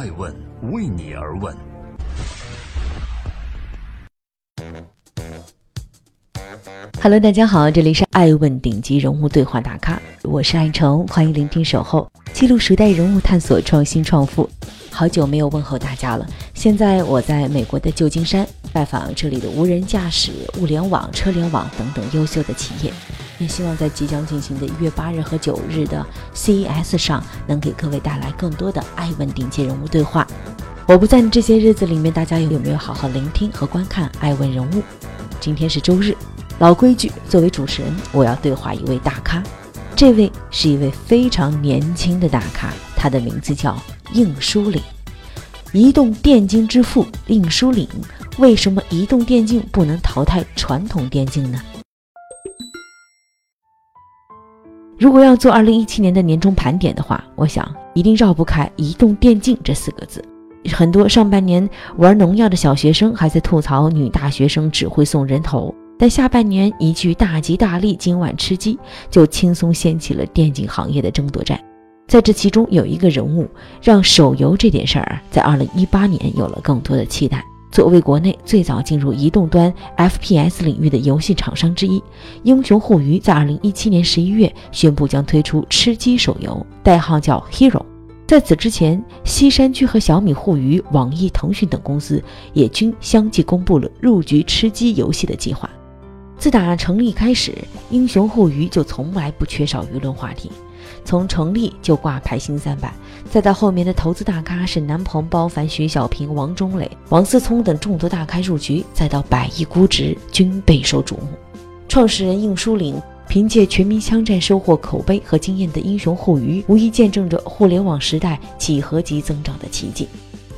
爱问为你而问。Hello，大家好，这里是爱问顶级人物对话大咖，我是爱成，欢迎聆听守候，记录时代人物，探索创新创富。好久没有问候大家了，现在我在美国的旧金山拜访这里的无人驾驶、物联网、车联网等等优秀的企业，也希望在即将进行的一月八日和九日的 CES 上，能给各位带来更多的爱问顶级人物对话。我不在的这些日子里面，大家有没有好好聆听和观看爱问人物？今天是周日。老规矩，作为主持人，我要对话一位大咖。这位是一位非常年轻的大咖，他的名字叫应书岭，移动电竞之父应书岭。为什么移动电竞不能淘汰传统电竞呢？如果要做二零一七年的年终盘点的话，我想一定绕不开移动电竞这四个字。很多上半年玩农药的小学生还在吐槽女大学生只会送人头。但下半年一句大吉大利，今晚吃鸡，就轻松掀起了电竞行业的争夺战。在这其中，有一个人物让手游这点事儿在二零一八年有了更多的期待。作为国内最早进入移动端 FPS 领域的游戏厂商之一，英雄互娱在二零一七年十一月宣布将推出吃鸡手游，代号叫 Hero。在此之前，西山居和小米互娱、网易、腾讯等公司也均相继公布了入局吃鸡游戏的计划。自打成立开始，英雄互娱就从来不缺少舆论话题。从成立就挂牌新三板，再到后面的投资大咖沈南鹏、包凡、徐小平、王中磊、王思聪等众多大咖入局，再到百亿估值，均备受瞩目。创始人应书岭凭借全民枪战收获口碑和经验的英雄互娱，无疑见证着互联网时代几何级增长的奇迹。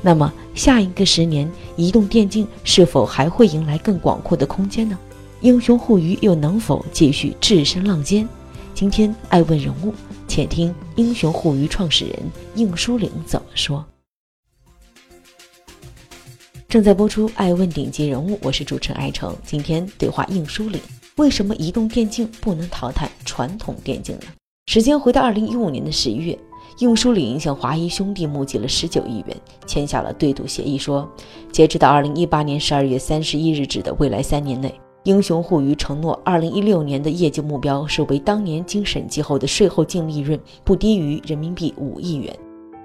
那么，下一个十年，移动电竞是否还会迎来更广阔的空间呢？英雄互娱又能否继续置身浪尖？今天爱问人物，且听英雄互娱创始人应书岭怎么说。正在播出《爱问顶级人物》，我是主持人艾成。今天对话应书岭：为什么移动电竞不能淘汰传统电竞呢？时间回到二零一五年的十一月，应书岭向华谊兄弟募集了十九亿元，签下了对赌协议，说截止到二零一八年十二月三十一日止的未来三年内。英雄互娱承诺，二零一六年的业绩目标是为当年经审计后的税后净利润不低于人民币五亿元，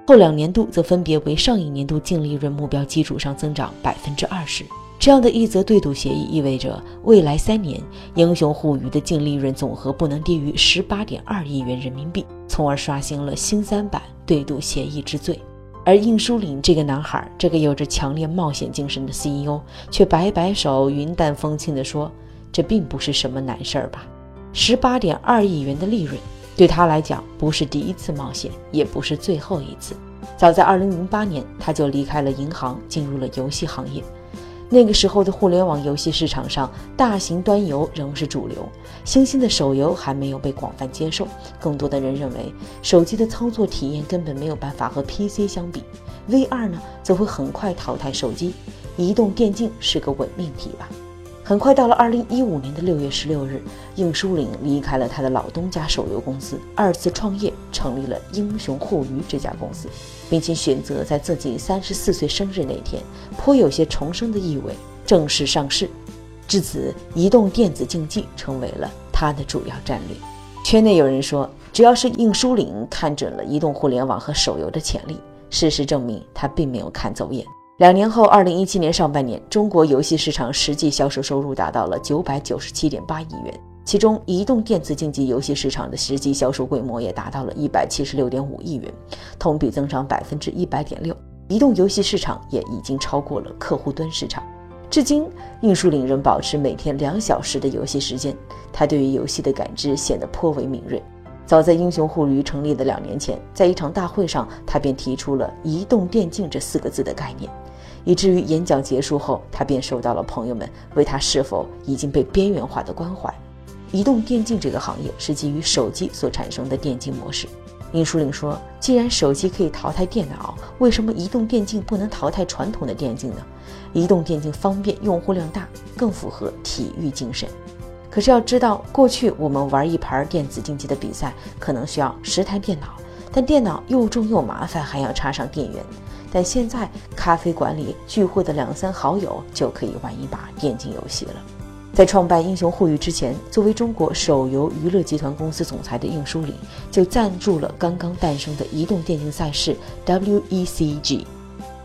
后两年度则分别为上一年度净利润目标基础上增长百分之二十。这样的一则对赌协议意味着，未来三年英雄互娱的净利润总和不能低于十八点二亿元人民币，从而刷新了新三板对赌协议之最。而应书岭这个男孩，这个有着强烈冒险精神的 CEO，却摆摆手，云淡风轻地说：“这并不是什么难事儿吧？十八点二亿元的利润，对他来讲不是第一次冒险，也不是最后一次。早在二零零八年，他就离开了银行，进入了游戏行业。”那个时候的互联网游戏市场上，大型端游仍是主流，新兴的手游还没有被广泛接受。更多的人认为，手机的操作体验根本没有办法和 PC 相比，VR 呢则会很快淘汰手机，移动电竞是个伪命题吧。很快到了二零一五年的六月十六日，应书岭离开了他的老东家手游公司，二次创业，成立了英雄互娱这家公司，并且选择在自己三十四岁生日那天，颇有些重生的意味，正式上市。至此，移动电子竞技成为了他的主要战略。圈内有人说，只要是应书岭看准了移动互联网和手游的潜力，事实证明他并没有看走眼。两年后，二零一七年上半年，中国游戏市场实际销售收入达到了九百九十七点八亿元，其中移动电子竞技游戏市场的实际销售规模也达到了一百七十六点五亿元，同比增长百分之一百点六。移动游戏市场也已经超过了客户端市场。至今，应书岭仍保持每天两小时的游戏时间，他对于游戏的感知显得颇为敏锐。早在英雄互娱成立的两年前，在一场大会上，他便提出了“移动电竞”这四个字的概念。以至于演讲结束后，他便受到了朋友们为他是否已经被边缘化的关怀。移动电竞这个行业是基于手机所产生的电竞模式。殷书岭说：“既然手机可以淘汰电脑，为什么移动电竞不能淘汰传统的电竞呢？移动电竞方便，用户量大，更符合体育精神。可是要知道，过去我们玩一盘电子竞技的比赛，可能需要十台电脑，但电脑又重又麻烦，还要插上电源。”但现在咖啡馆里聚会的两三好友就可以玩一把电竞游戏了。在创办英雄互娱之前，作为中国手游娱乐集团公司总裁的应书岭，就赞助了刚刚诞生的移动电竞赛事 WECG，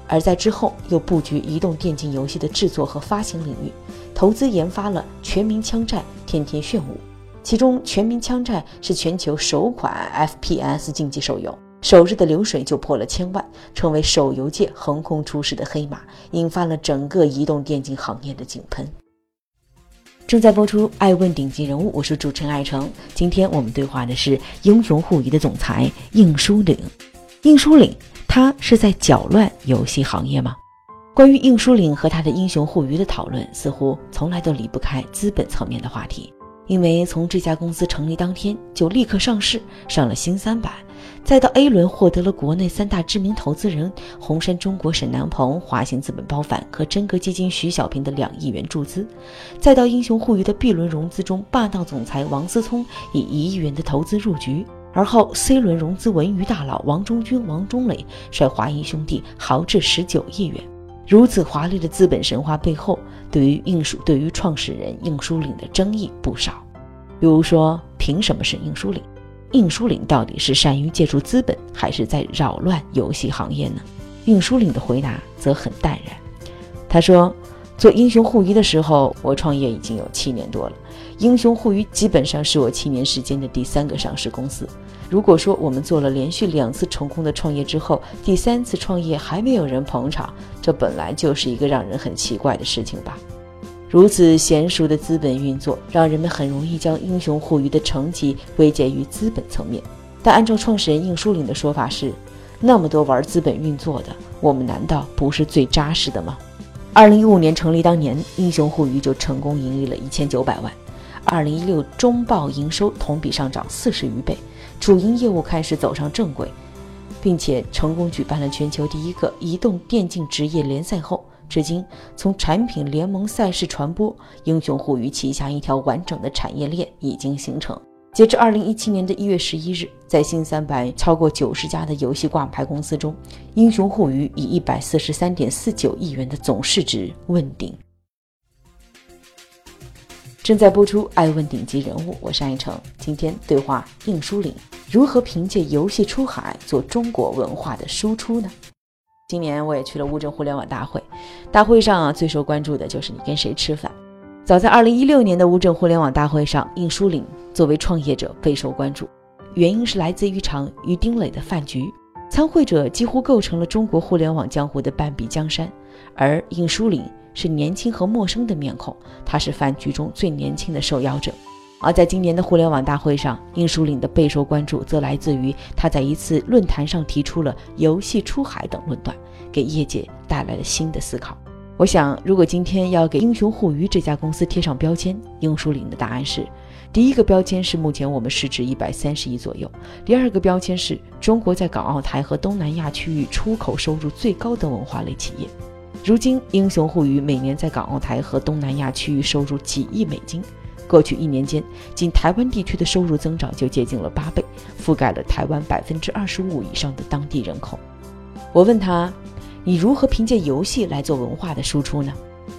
而在之后又布局移动电竞游戏的制作和发行领域，投资研发了《全民枪战》《天天炫舞》，其中《全民枪战》是全球首款 FPS 竞技手游，首日的流水就破了千万，成为手游界横空出世的黑马，引发了整个移动电竞行业的井喷。正在播出《爱问顶级人物》，我是主持人艾诚。今天我们对话的是英雄互娱的总裁应书岭。应书岭，他是在搅乱游戏行业吗？关于应书岭和他的英雄互娱的讨论，似乎从来都离不开资本层面的话题。因为从这家公司成立当天就立刻上市，上了新三板，再到 A 轮获得了国内三大知名投资人红杉中国沈南鹏、华兴资本包凡和真格基金徐小平的两亿元注资，再到英雄互娱的 B 轮融资中，霸道总裁王思聪以一亿元的投资入局，而后 C 轮融资文娱大佬王中军、王中磊率华谊兄弟豪掷十九亿元。如此华丽的资本神话背后，对于应书对于创始人应书岭的争议不少。比如说，凭什么是应书岭？应书岭到底是善于借助资本，还是在扰乱游戏行业呢？应书岭的回答则很淡然。他说：“做英雄互娱的时候，我创业已经有七年多了。英雄互娱基本上是我七年时间的第三个上市公司。”如果说我们做了连续两次成功的创业之后，第三次创业还没有人捧场，这本来就是一个让人很奇怪的事情吧？如此娴熟的资本运作，让人们很容易将英雄互娱的成绩归结于资本层面。但按照创始人应书岭的说法是，那么多玩资本运作的，我们难道不是最扎实的吗？二零一五年成立当年，英雄互娱就成功盈利了一千九百万，二零一六中报营收同比上涨四十余倍。主营业务开始走上正轨，并且成功举办了全球第一个移动电竞职业联赛后，至今从产品、联盟、赛事传播，英雄互娱旗下一条完整的产业链已经形成。截至二零一七年的一月十一日，在新三板超过九十家的游戏挂牌公司中，英雄互娱以一百四十三点四九亿元的总市值问鼎。正在播出《爱问顶级人物》，我是爱成。今天对话应书岭，如何凭借游戏出海做中国文化的输出呢？今年我也去了乌镇互联网大会，大会上啊最受关注的就是你跟谁吃饭。早在二零一六年的乌镇互联网大会上，应书岭作为创业者备受关注，原因是来自一场与丁磊的饭局，参会者几乎构成了中国互联网江湖的半壁江山，而应书岭。是年轻和陌生的面孔，他是饭局中最年轻的受邀者。而在今年的互联网大会上，应书岭的备受关注，则来自于他在一次论坛上提出了“游戏出海”等论断，给业界带来了新的思考。我想，如果今天要给英雄互娱这家公司贴上标签，应书岭的答案是：第一个标签是目前我们市值一百三十亿左右；第二个标签是中国在港澳台和东南亚区域出口收入最高的文化类企业。如今，英雄互娱每年在港澳台和东南亚区域收入几亿美金。过去一年间，仅台湾地区的收入增长就接近了八倍，覆盖了台湾百分之二十五以上的当地人口。我问他：“你如何凭借游戏来做文化的输出呢？”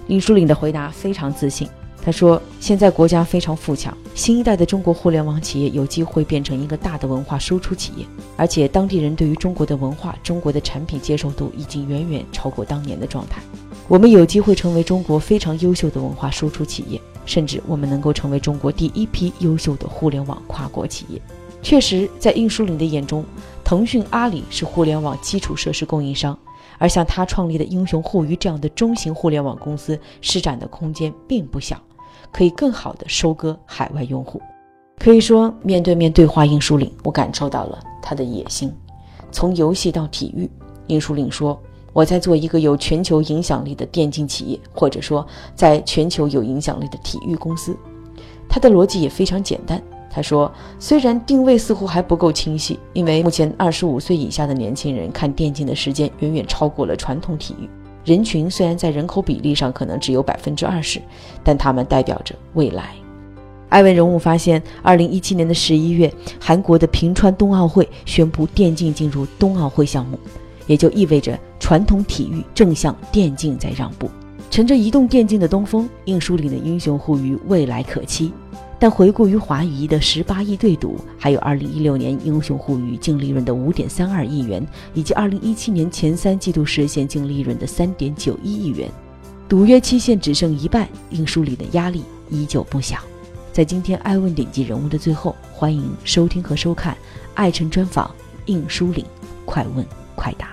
林书岭的回答非常自信。他说：“现在国家非常富强，新一代的中国互联网企业有机会变成一个大的文化输出企业，而且当地人对于中国的文化、中国的产品接受度已经远远超过当年的状态。我们有机会成为中国非常优秀的文化输出企业，甚至我们能够成为中国第一批优秀的互联网跨国企业。”确实，在应书岭的眼中，腾讯、阿里是互联网基础设施供应商。而像他创立的英雄互娱这样的中型互联网公司，施展的空间并不小，可以更好的收割海外用户。可以说，面对面对话，应书岭，我感受到了他的野心。从游戏到体育，应书岭说：“我在做一个有全球影响力的电竞企业，或者说，在全球有影响力的体育公司。”他的逻辑也非常简单。他说：“虽然定位似乎还不够清晰，因为目前二十五岁以下的年轻人看电竞的时间远远超过了传统体育。人群虽然在人口比例上可能只有百分之二十，但他们代表着未来。”艾文人物发现，二零一七年的十一月，韩国的平川冬奥会宣布电竞进入冬奥会项目，也就意味着传统体育正向电竞在让步。乘着移动电竞的东风，应书岭的英雄互娱未来可期。但回顾于华谊的十八亿对赌，还有二零一六年英雄互娱净利润的五点三二亿元，以及二零一七年前三季度实现净利润的三点九一亿元，赌约期限只剩一半，应书里的压力依旧不小。在今天爱问顶级人物的最后，欢迎收听和收看爱晨专访应书岭，快问快答。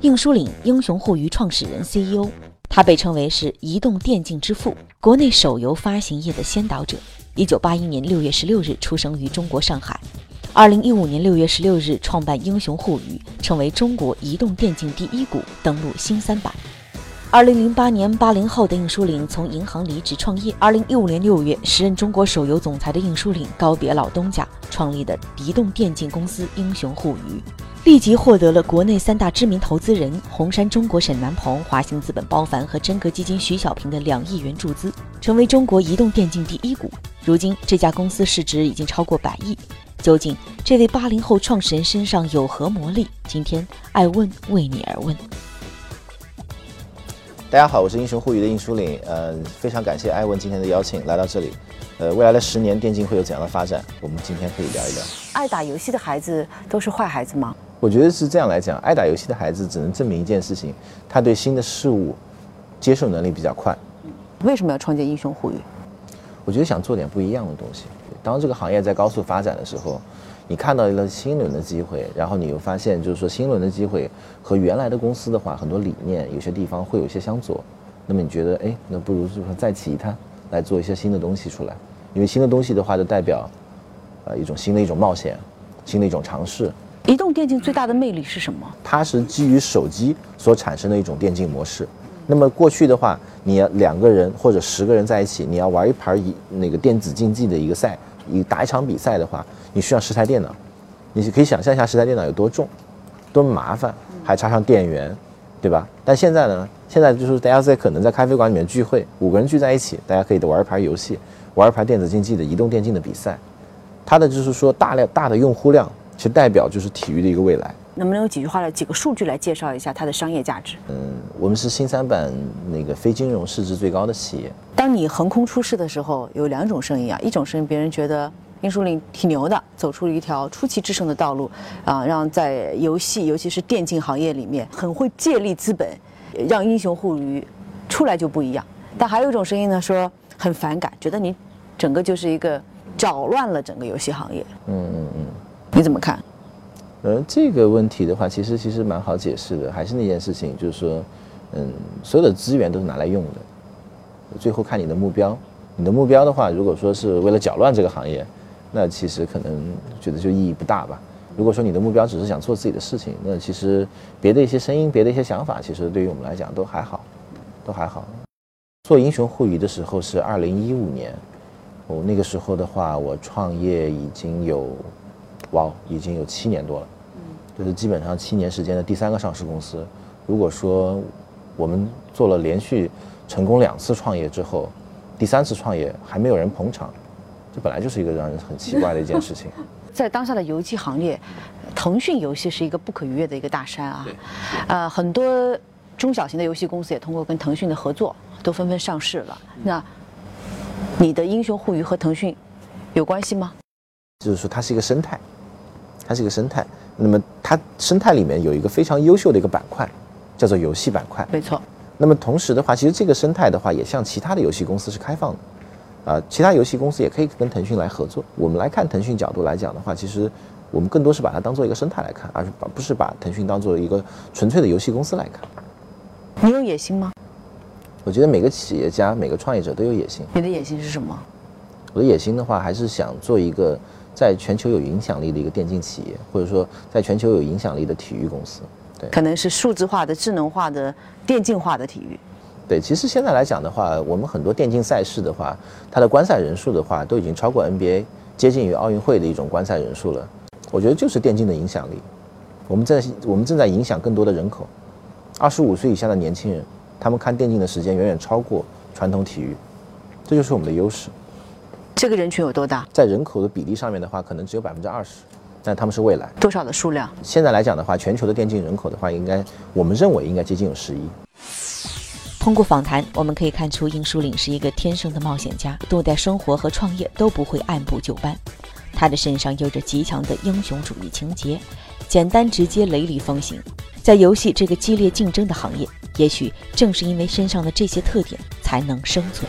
应书岭英雄互娱创始人 CEO。他被称为是移动电竞之父，国内手游发行业的先导者。一九八一年六月十六日出生于中国上海，二零一五年六月十六日创办英雄互娱，成为中国移动电竞第一股，登陆新三板。二零零八年，八零后的应书岭从银行离职创业。二零一五年六月，时任中国手游总裁的应书岭告别老东家，创立的移动电竞公司英雄互娱。立即获得了国内三大知名投资人红杉中国沈南鹏、华兴资本包凡和真格基金徐小平的两亿元注资，成为中国移动电竞第一股。如今这家公司市值已经超过百亿。究竟这位八零后创始人身上有何魔力？今天爱问为你而问。大家好，我是英雄互娱的应书岭，呃，非常感谢艾问今天的邀请来到这里。呃，未来的十年电竞会有怎样的发展？我们今天可以聊一聊。爱打游戏的孩子都是坏孩子吗？我觉得是这样来讲，爱打游戏的孩子只能证明一件事情：他对新的事物接受能力比较快。为什么要创建英雄互娱？我觉得想做点不一样的东西。当这个行业在高速发展的时候，你看到了新一轮的机会，然后你又发现，就是说新一轮的机会和原来的公司的话，很多理念有些地方会有一些相左。那么你觉得，哎，那不如就是说再起一摊，来做一些新的东西出来。因为新的东西的话，就代表，呃，一种新的一种冒险，新的一种尝试。移动电竞最大的魅力是什么？它是基于手机所产生的一种电竞模式。那么过去的话，你要两个人或者十个人在一起，你要玩一盘一那个电子竞技的一个赛，一打一场比赛的话，你需要十台电脑。你可以想象一下十台电脑有多重，多麻烦，还插上电源，对吧？但现在呢，现在就是大家在可能在咖啡馆里面聚会，五个人聚在一起，大家可以玩一盘游戏。玩一盘电子竞技的移动电竞的比赛，它的就是说大量大的用户量，其实代表就是体育的一个未来。能不能用几句话来几个数据来介绍一下它的商业价值？嗯，我们是新三板那个非金融市值最高的企业。当你横空出世的时候，有两种声音啊，一种声音别人觉得英书林挺牛的，走出了一条出奇制胜的道路，啊，让在游戏尤其是电竞行业里面很会借力资本，让英雄互娱出来就不一样。但还有一种声音呢说。很反感，觉得你整个就是一个搅乱了整个游戏行业。嗯嗯嗯，你怎么看？呃，这个问题的话，其实其实蛮好解释的，还是那件事情，就是说，嗯，所有的资源都是拿来用的，最后看你的目标。你的目标的话，如果说是为了搅乱这个行业，那其实可能觉得就意义不大吧。如果说你的目标只是想做自己的事情，那其实别的一些声音、别的一些想法，其实对于我们来讲都还好，都还好。做英雄互娱的时候是二零一五年，我那个时候的话，我创业已经有，哇，已经有七年多了，就是基本上七年时间的第三个上市公司。如果说我们做了连续成功两次创业之后，第三次创业还没有人捧场，这本来就是一个让人很奇怪的一件事情。在当下的游戏行业，腾讯游戏是一个不可逾越的一个大山啊，呃，很多中小型的游戏公司也通过跟腾讯的合作。都纷纷上市了，那你的英雄互娱和腾讯有关系吗？就是说它是一个生态，它是一个生态。那么它生态里面有一个非常优秀的一个板块，叫做游戏板块。没错。那么同时的话，其实这个生态的话，也像其他的游戏公司是开放的，啊，其他游戏公司也可以跟腾讯来合作。我们来看腾讯角度来讲的话，其实我们更多是把它当做一个生态来看，而是把不是把腾讯当做一个纯粹的游戏公司来看。你有野心吗？我觉得每个企业家、每个创业者都有野心。你的野心是什么？我的野心的话，还是想做一个在全球有影响力的一个电竞企业，或者说在全球有影响力的体育公司。对，可能是数字化的、智能化的、电竞化的体育。对，其实现在来讲的话，我们很多电竞赛事的话，它的观赛人数的话，都已经超过 NBA，接近于奥运会的一种观赛人数了。我觉得就是电竞的影响力，我们在我们正在影响更多的人口，二十五岁以下的年轻人。他们看电竞的时间远远超过传统体育，这就是我们的优势。这个人群有多大？在人口的比例上面的话，可能只有百分之二十。但他们是未来。多少的数量？现在来讲的话，全球的电竞人口的话，应该我们认为应该接近有十亿。通过访谈，我们可以看出殷书岭是一个天生的冒险家，对待生活和创业都不会按部就班。他的身上有着极强的英雄主义情节，简单直接，雷厉风行。在游戏这个激烈竞争的行业，也许正是因为身上的这些特点，才能生存。